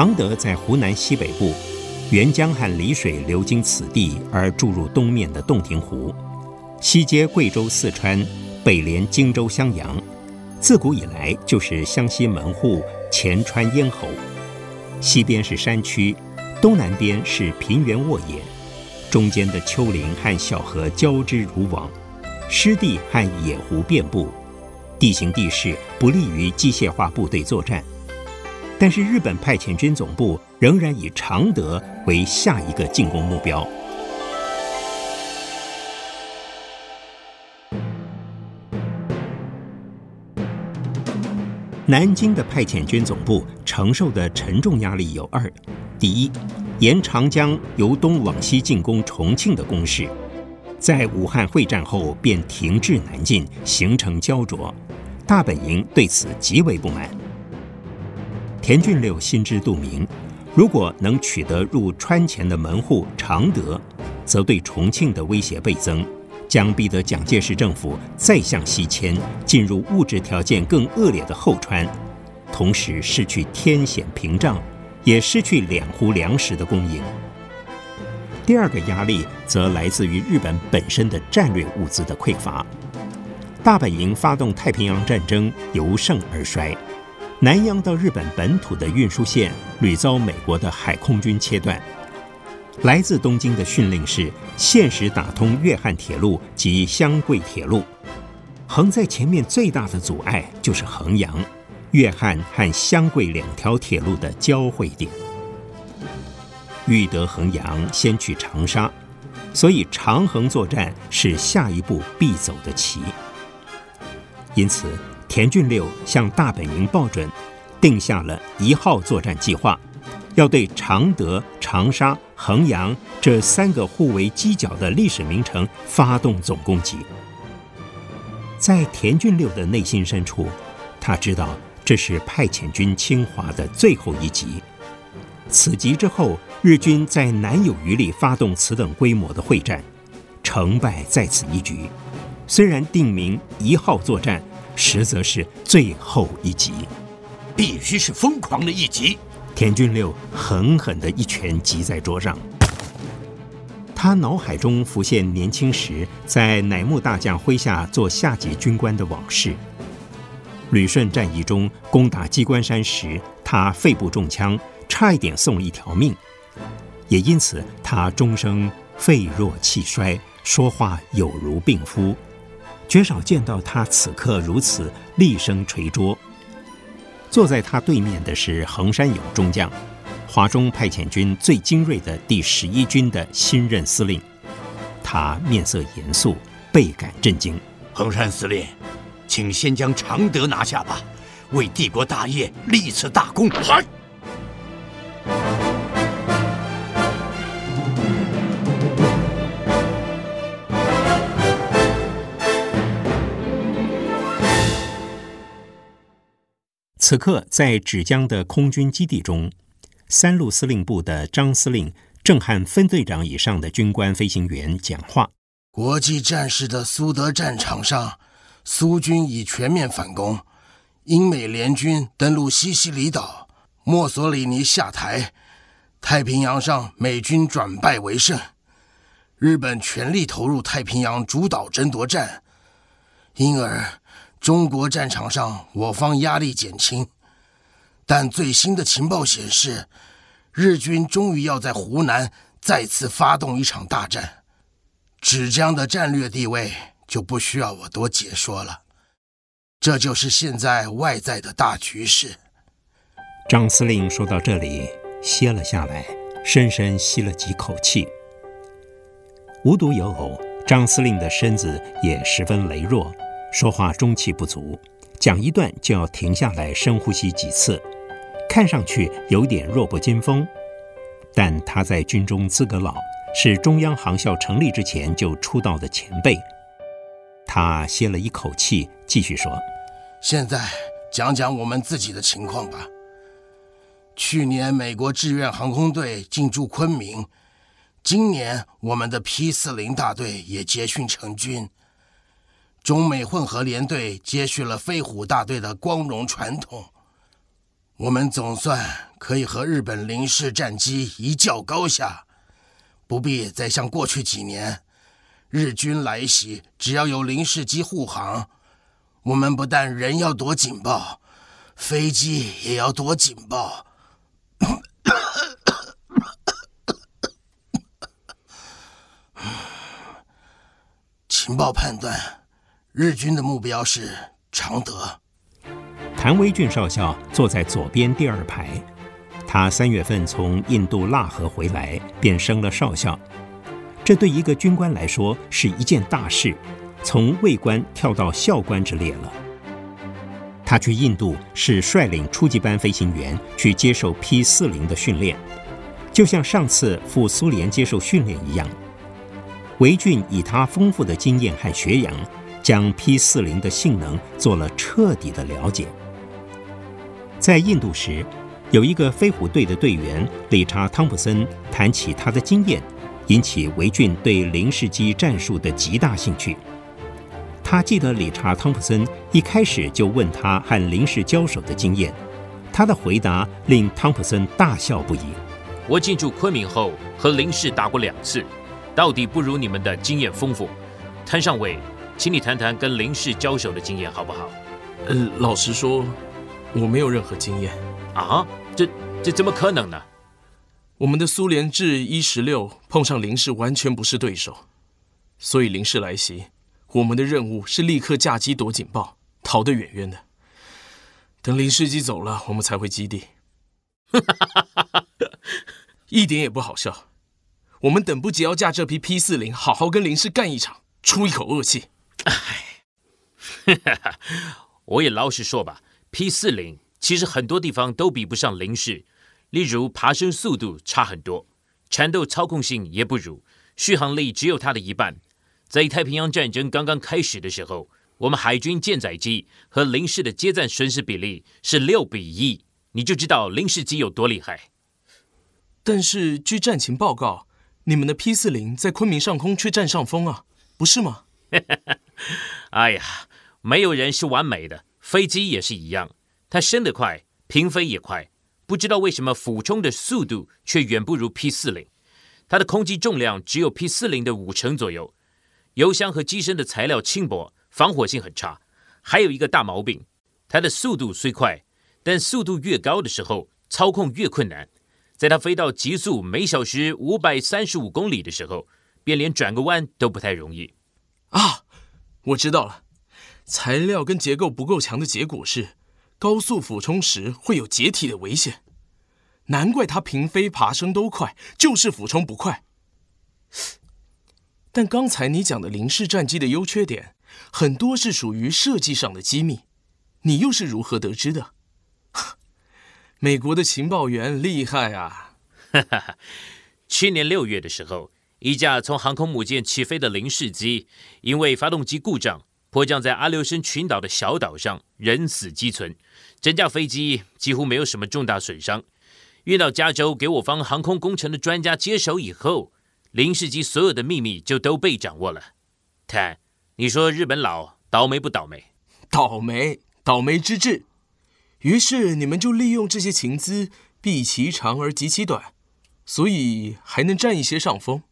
常德在湖南西北部，沅江和澧水流经此地而注入东面的洞庭湖，西接贵州、四川，北连荆州、襄阳，自古以来就是湘西门户、前川咽喉。西边是山区，东南边是平原沃野，中间的丘陵和小河交织如网，湿地和野湖遍布，地形地势不利于机械化部队作战。但是日本派遣军总部仍然以常德为下一个进攻目标。南京的派遣军总部承受的沉重压力有二：第一，沿长江由东往西进攻重庆的攻势，在武汉会战后便停滞南进，形成焦灼，大本营对此极为不满。田俊六心知肚明，如果能取得入川黔的门户常德，则对重庆的威胁倍增。将逼得蒋介石政府再向西迁，进入物质条件更恶劣的后川，同时失去天险屏障，也失去两湖粮食的供应。第二个压力则来自于日本本身的战略物资的匮乏。大本营发动太平洋战争由盛而衰，南洋到日本本土的运输线屡遭美国的海空军切断。来自东京的训令是限时打通粤汉铁路及湘桂铁路，横在前面最大的阻碍就是衡阳，粤汉和湘桂两条铁路的交汇点。欲得衡阳，先去长沙，所以长衡作战是下一步必走的棋。因此，田俊六向大本营报准，定下了一号作战计划。要对常德、长沙、衡阳这三个互为犄角的历史名城发动总攻击。在田俊六的内心深处，他知道这是派遣军侵华的最后一击。此集之后，日军再难有余力发动此等规模的会战，成败在此一举。虽然定名一号作战，实则是最后一击，必须是疯狂的一击。田俊六狠狠地一拳击在桌上，他脑海中浮现年轻时在乃木大将麾下做下级军官的往事。旅顺战役中攻打鸡冠山时，他肺部中枪，差一点送了一条命，也因此他终生肺弱气衰，说话有如病夫，绝少见到他此刻如此厉声捶桌。坐在他对面的是横山勇中将，华中派遣军最精锐的第十一军的新任司令。他面色严肃，倍感震惊。横山司令，请先将常德拿下吧，为帝国大业立此大功。嗨！此刻，在芷江的空军基地中，三路司令部的张司令正和分队长以上的军官飞行员讲话。国际战事的苏德战场上，苏军已全面反攻，英美联军登陆西西里岛，墨索里尼下台，太平洋上美军转败为胜，日本全力投入太平洋主导争夺战，因而。中国战场上，我方压力减轻，但最新的情报显示，日军终于要在湖南再次发动一场大战。芷江的战略地位就不需要我多解说了，这就是现在外在的大局势。张司令说到这里，歇了下来，深深吸了几口气。无独有偶，张司令的身子也十分羸弱。说话中气不足，讲一段就要停下来深呼吸几次，看上去有点弱不禁风。但他在军中资格老，是中央航校成立之前就出道的前辈。他歇了一口气，继续说：“现在讲讲我们自己的情况吧。去年美国志愿航空队进驻昆明，今年我们的 P 四零大队也结训成军。”中美混合联队接续了飞虎大队的光荣传统，我们总算可以和日本零式战机一较高下，不必再像过去几年，日军来袭，只要有零式机护航，我们不但人要躲警报，飞机也要躲警报。情报判断，日军的目标是常德。谭维俊少校坐在左边第二排，他三月份从印度腊河回来，便升了少校。这对一个军官来说是一件大事，从尉官跳到校官之列了。他去印度是率领初级班飞行员去接受 P 四零的训练，就像上次赴苏联接受训练一样。维俊以他丰富的经验和学养，将 P 四零的性能做了彻底的了解。在印度时，有一个飞虎队的队员理查·汤普森谈起他的经验，引起维俊对零式机战术的极大兴趣。他记得理查·汤普森一开始就问他和零式交手的经验，他的回答令汤普森大笑不已。我进驻昆明后和零式打过两次，到底不如你们的经验丰富。摊上尉，请你谈谈跟林氏交手的经验好不好？呃，老实说。我没有任何经验啊，这这怎么可能呢？我们的苏联制一十六碰上林氏完全不是对手，所以林氏来袭，我们的任务是立刻架机躲警报，逃得远远的。等林氏机走了，我们才回基地。一点也不好笑，我们等不及要架这批 P 四零，好好跟林氏干一场，出一口恶气。哎，我也老实说吧。P 四零其实很多地方都比不上零式，例如爬升速度差很多，缠斗操控性也不如，续航力只有它的一半。在太平洋战争刚刚开始的时候，我们海军舰载机和零式的接战损失比例是六比一，你就知道零式机有多厉害。但是据战情报告，你们的 P 四零在昆明上空却占上风啊，不是吗？哎呀，没有人是完美的。飞机也是一样，它升得快，平飞也快，不知道为什么俯冲的速度却远不如 P 四零。它的空机重量只有 P 四零的五成左右，油箱和机身的材料轻薄，防火性很差。还有一个大毛病，它的速度虽快，但速度越高的时候，操控越困难。在它飞到极速每小时五百三十五公里的时候，便连转个弯都不太容易。啊，我知道了。材料跟结构不够强的结果是，高速俯冲时会有解体的危险。难怪它平飞、爬升都快，就是俯冲不快。但刚才你讲的零式战机的优缺点，很多是属于设计上的机密，你又是如何得知的？美国的情报员厉害啊！哈哈，去年六月的时候，一架从航空母舰起飞的零式机，因为发动机故障。迫降在阿留申群岛的小岛上，人死机存，整架飞机几乎没有什么重大损伤。运到加州给我方航空工程的专家接手以后，零式机所有的秘密就都被掌握了。看，你说日本佬倒霉不倒霉？倒霉，倒霉之至。于是你们就利用这些情资，避其长而击其短，所以还能占一些上风。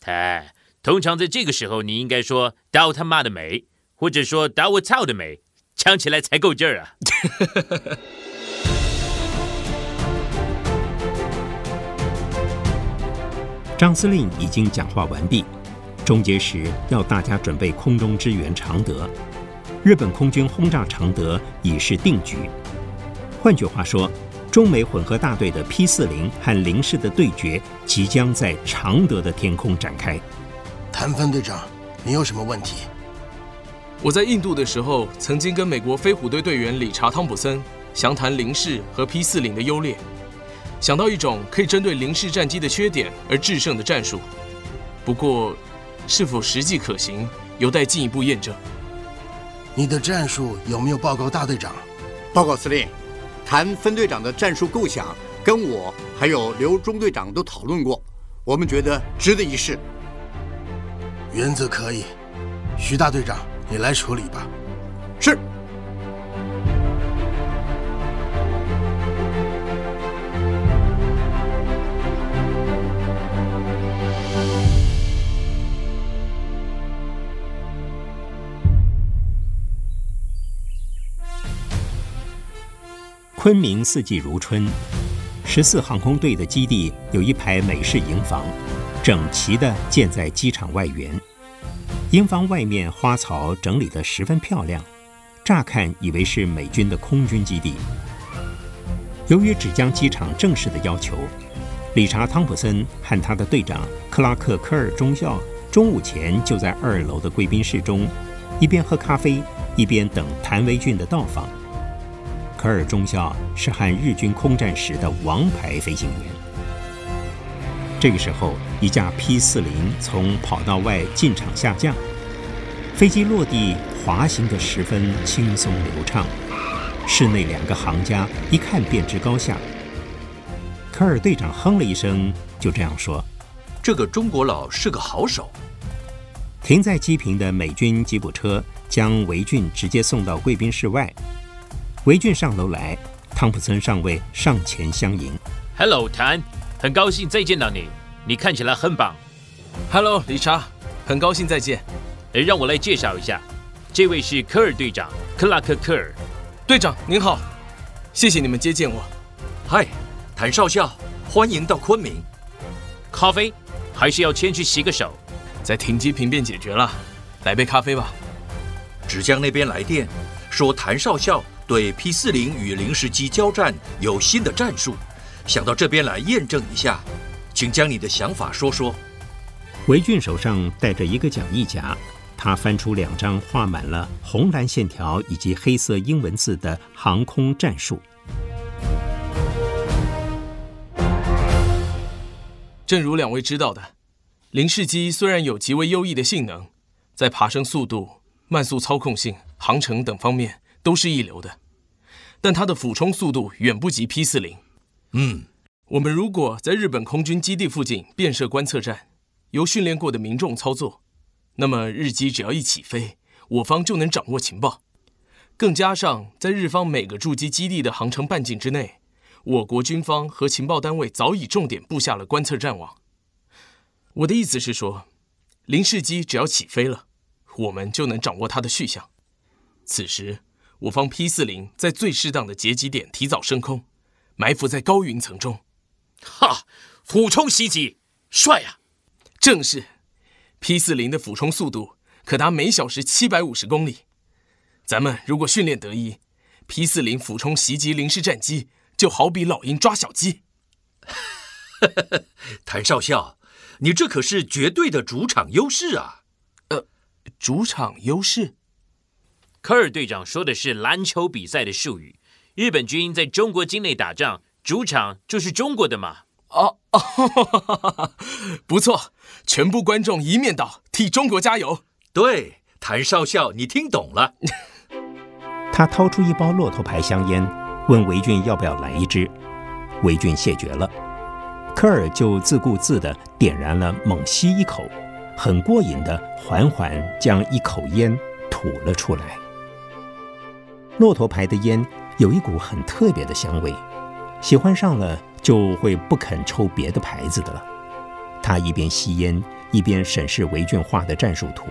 看，通常在这个时候，你应该说倒他妈的霉。或者说打我操的美，抢起来才够劲儿啊！张司令已经讲话完毕，终结时要大家准备空中支援常德。日本空军轰炸常德已是定局。换句话说，中美混合大队的 P 四零和零式的对决即将在常德的天空展开。谭分队长，你有什么问题？我在印度的时候，曾经跟美国飞虎队队员理查·汤普森详谈零式和 P 四零的优劣，想到一种可以针对零式战机的缺点而制胜的战术。不过，是否实际可行，有待进一步验证。你的战术有没有报告大队长？报告司令，谭分队长的战术构想跟我还有刘中队长都讨论过，我们觉得值得一试。原则可以，徐大队长。你来处理吧。是。昆明四季如春十四航空队的基地有一排美式营房整齐的建在机场外缘。营房外面花草整理得十分漂亮，乍看以为是美军的空军基地。由于只将机场正式的要求，理查·汤普森和他的队长克拉克·科尔中校中午前就在二楼的贵宾室中，一边喝咖啡，一边等谭维俊的到访。科尔中校是和日军空战时的王牌飞行员。这个时候，一架 P 四零从跑道外进场下降，飞机落地滑行得十分轻松流畅。室内两个行家一看便知高下。科尔队长哼了一声，就这样说：“这个中国佬是个好手。”停在机坪的美军吉普车将维俊直接送到贵宾室外。维俊上楼来，汤普森上尉上前相迎。Hello，谭，很高兴再见到你，你看起来很棒。Hello，理查，很高兴再见。诶，让我来介绍一下，这位是科尔队长，克拉克·科尔。队长您好，谢谢你们接见我。嗨，谭少校，欢迎到昆明。咖啡，还是要先去洗个手？在停机坪便解决了，来杯咖啡吧。芷江那边来电，说谭少校。对 P 四零与零式机交战有新的战术，想到这边来验证一下，请将你的想法说说。韦俊手上带着一个讲义夹，他翻出两张画满了红蓝线条以及黑色英文字的航空战术。正如两位知道的，零式机虽然有极为优异的性能，在爬升速度、慢速操控性、航程等方面都是一流的。但它的俯冲速度远不及 P 四零。嗯，我们如果在日本空军基地附近建设观测站，由训练过的民众操作，那么日机只要一起飞，我方就能掌握情报。更加上在日方每个驻机基地的航程半径之内，我国军方和情报单位早已重点布下了观测站网。我的意思是说，零式机只要起飞了，我们就能掌握它的去向。此时。我方 P 四零在最适当的截击点提早升空，埋伏在高云层中。哈，俯冲袭击，帅啊！正是，P 四零的俯冲速度可达每小时七百五十公里。咱们如果训练得宜，P 四零俯冲袭击零式战机，就好比老鹰抓小鸡。谭少校，你这可是绝对的主场优势啊！呃，主场优势。科尔队长说的是篮球比赛的术语。日本军在中国境内打仗，主场就是中国的嘛。哦哦，不错，全部观众一面倒，替中国加油。对，谭少校，你听懂了。他掏出一包骆驼牌香烟，问维俊要不要来一支。维俊谢绝了。科尔就自顾自地点燃了，猛吸一口，很过瘾地缓缓将一口烟吐了出来。骆驼牌的烟有一股很特别的香味，喜欢上了就会不肯抽别的牌子的了。他一边吸烟，一边审视维俊画的战术图。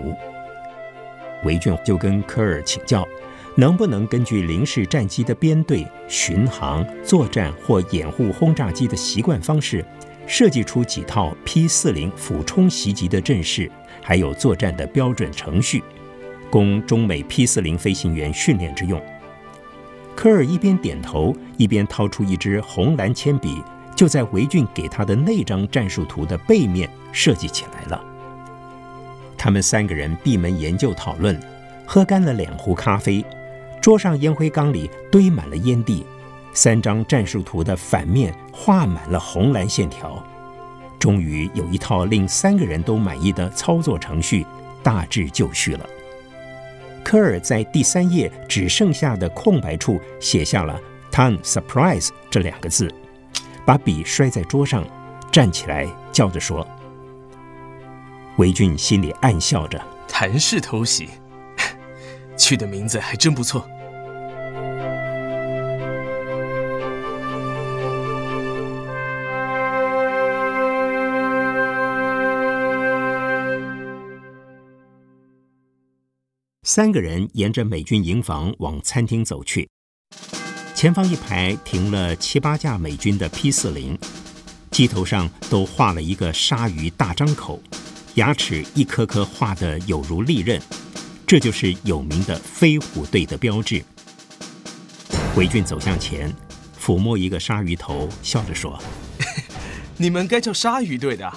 维俊就跟科尔请教，能不能根据零式战机的编队、巡航、作战或掩护轰炸机的习惯方式，设计出几套 P-40 俯冲袭击的阵势，还有作战的标准程序，供中美 P-40 飞行员训练之用。科尔一边点头，一边掏出一支红蓝铅笔，就在维俊给他的那张战术图的背面设计起来了。他们三个人闭门研究讨论，喝干了两壶咖啡，桌上烟灰缸里堆满了烟蒂，三张战术图的反面画满了红蓝线条。终于有一套令三个人都满意的操作程序，大致就绪了。科尔在第三页只剩下的空白处写下了 “Ton Surprise” 这两个字，把笔摔在桌上，站起来叫着说：“维俊心里暗笑着，谭氏偷袭，取的名字还真不错。”三个人沿着美军营房往餐厅走去。前方一排停了七八架美军的 P 四零，机头上都画了一个鲨鱼大张口，牙齿一颗颗画的有如利刃，这就是有名的飞虎队的标志。维俊走向前，抚摸一个鲨鱼头，笑着说：“你们该叫鲨鱼队的，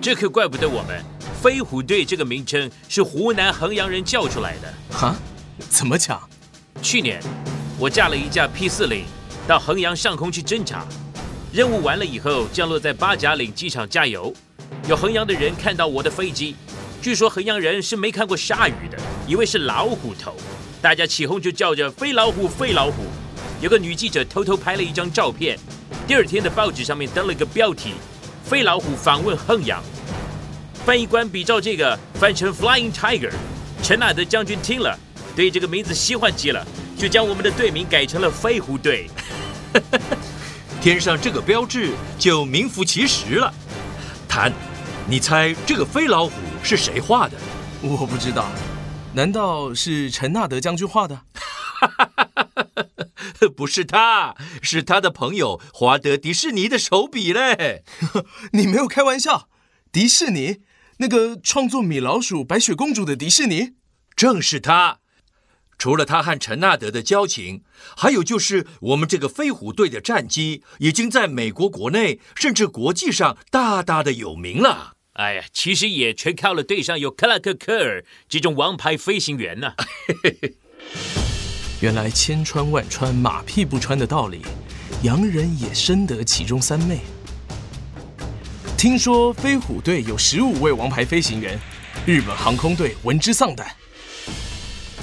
这可怪不得我们。飞虎队这个名称是湖南衡阳人叫出来的。哈？怎么讲？去年。”我驾了一架 P 四零到衡阳上空去侦察，任务完了以后降落在八甲岭机场加油。有衡阳的人看到我的飞机，据说衡阳人是没看过鲨鱼的，以为是老虎头，大家起哄就叫着“飞老虎，飞老虎”。有个女记者偷偷拍了一张照片，第二天的报纸上面登了一个标题：“飞老虎访问衡阳”。翻译官比照这个翻成 “Flying Tiger”。陈纳德将军听了，对这个名字喜欢极了。就将我们的队名改成了飞虎队，天上这个标志就名副其实了。谭，你猜这个飞老虎是谁画的？我不知道，难道是陈纳德将军画的？不是他，是他的朋友华德迪士尼的手笔嘞。你没有开玩笑？迪士尼，那个创作米老鼠、白雪公主的迪士尼，正是他。除了他和陈纳德的交情，还有就是我们这个飞虎队的战机已经在美国国内甚至国际上大大的有名了。哎呀，其实也全靠了队上有克拉克·科尔这种王牌飞行员呢、啊。原来千穿万穿，马屁不穿的道理，洋人也深得其中三昧。听说飞虎队有十五位王牌飞行员，日本航空队闻之丧胆。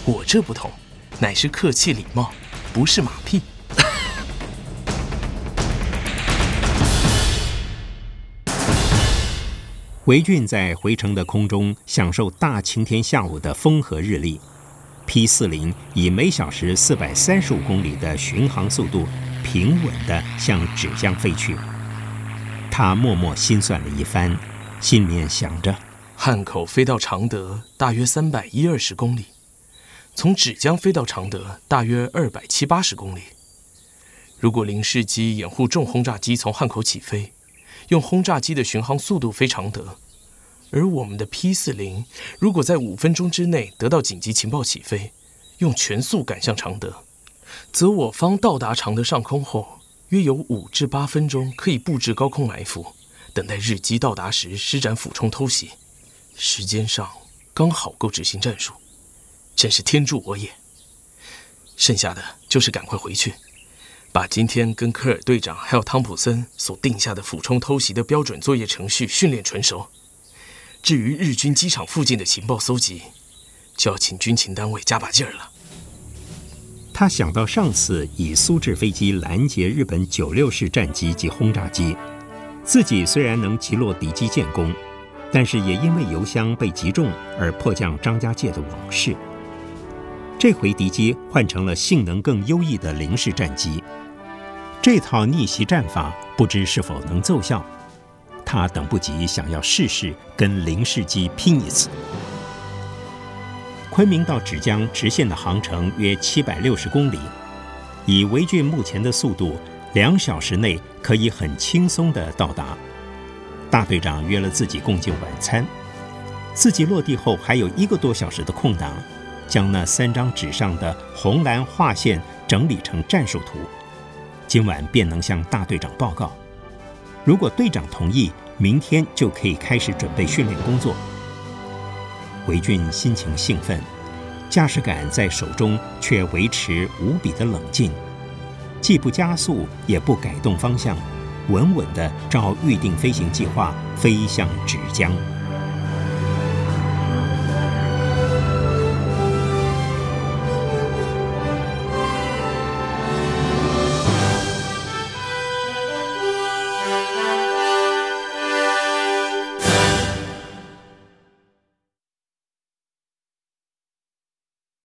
我这不同，乃是客气礼貌，不是马屁。维俊在回程的空中享受大晴天下午的风和日丽，P 四零以每小时四百三十五公里的巡航速度，平稳地向芷江飞去。他默默心算了一番，心里面想着：汉口飞到常德大约三百一二十公里。从芷江飞到常德，大约二百七八十公里。如果零式机掩护重轰炸机从汉口起飞，用轰炸机的巡航速度飞常德，而我们的 P 四零如果在五分钟之内得到紧急情报起飞，用全速赶向常德，则我方到达常德上空后，约有五至八分钟可以布置高空埋伏，等待日机到达时施展俯冲偷袭，时间上刚好够执行战术。真是天助我也！剩下的就是赶快回去，把今天跟科尔队长还有汤普森所定下的俯冲偷袭的标准作业程序训练纯熟。至于日军机场附近的情报搜集，就要请军情单位加把劲儿了。他想到上次以苏制飞机拦截日本九六式战机及轰炸机，自己虽然能击落敌机建功，但是也因为油箱被击中而迫降张家界的往事。这回敌机换成了性能更优异的零式战机，这套逆袭战法不知是否能奏效。他等不及想要试试跟零式机拼一次。昆明到芷江直线的航程约七百六十公里，以维俊目前的速度，两小时内可以很轻松地到达。大队长约了自己共进晚餐，自己落地后还有一个多小时的空档。将那三张纸上的红蓝划线整理成战术图，今晚便能向大队长报告。如果队长同意，明天就可以开始准备训练工作。韦俊心情兴奋，驾驶杆在手中却维持无比的冷静，既不加速，也不改动方向，稳稳地照预定飞行计划飞向芷江。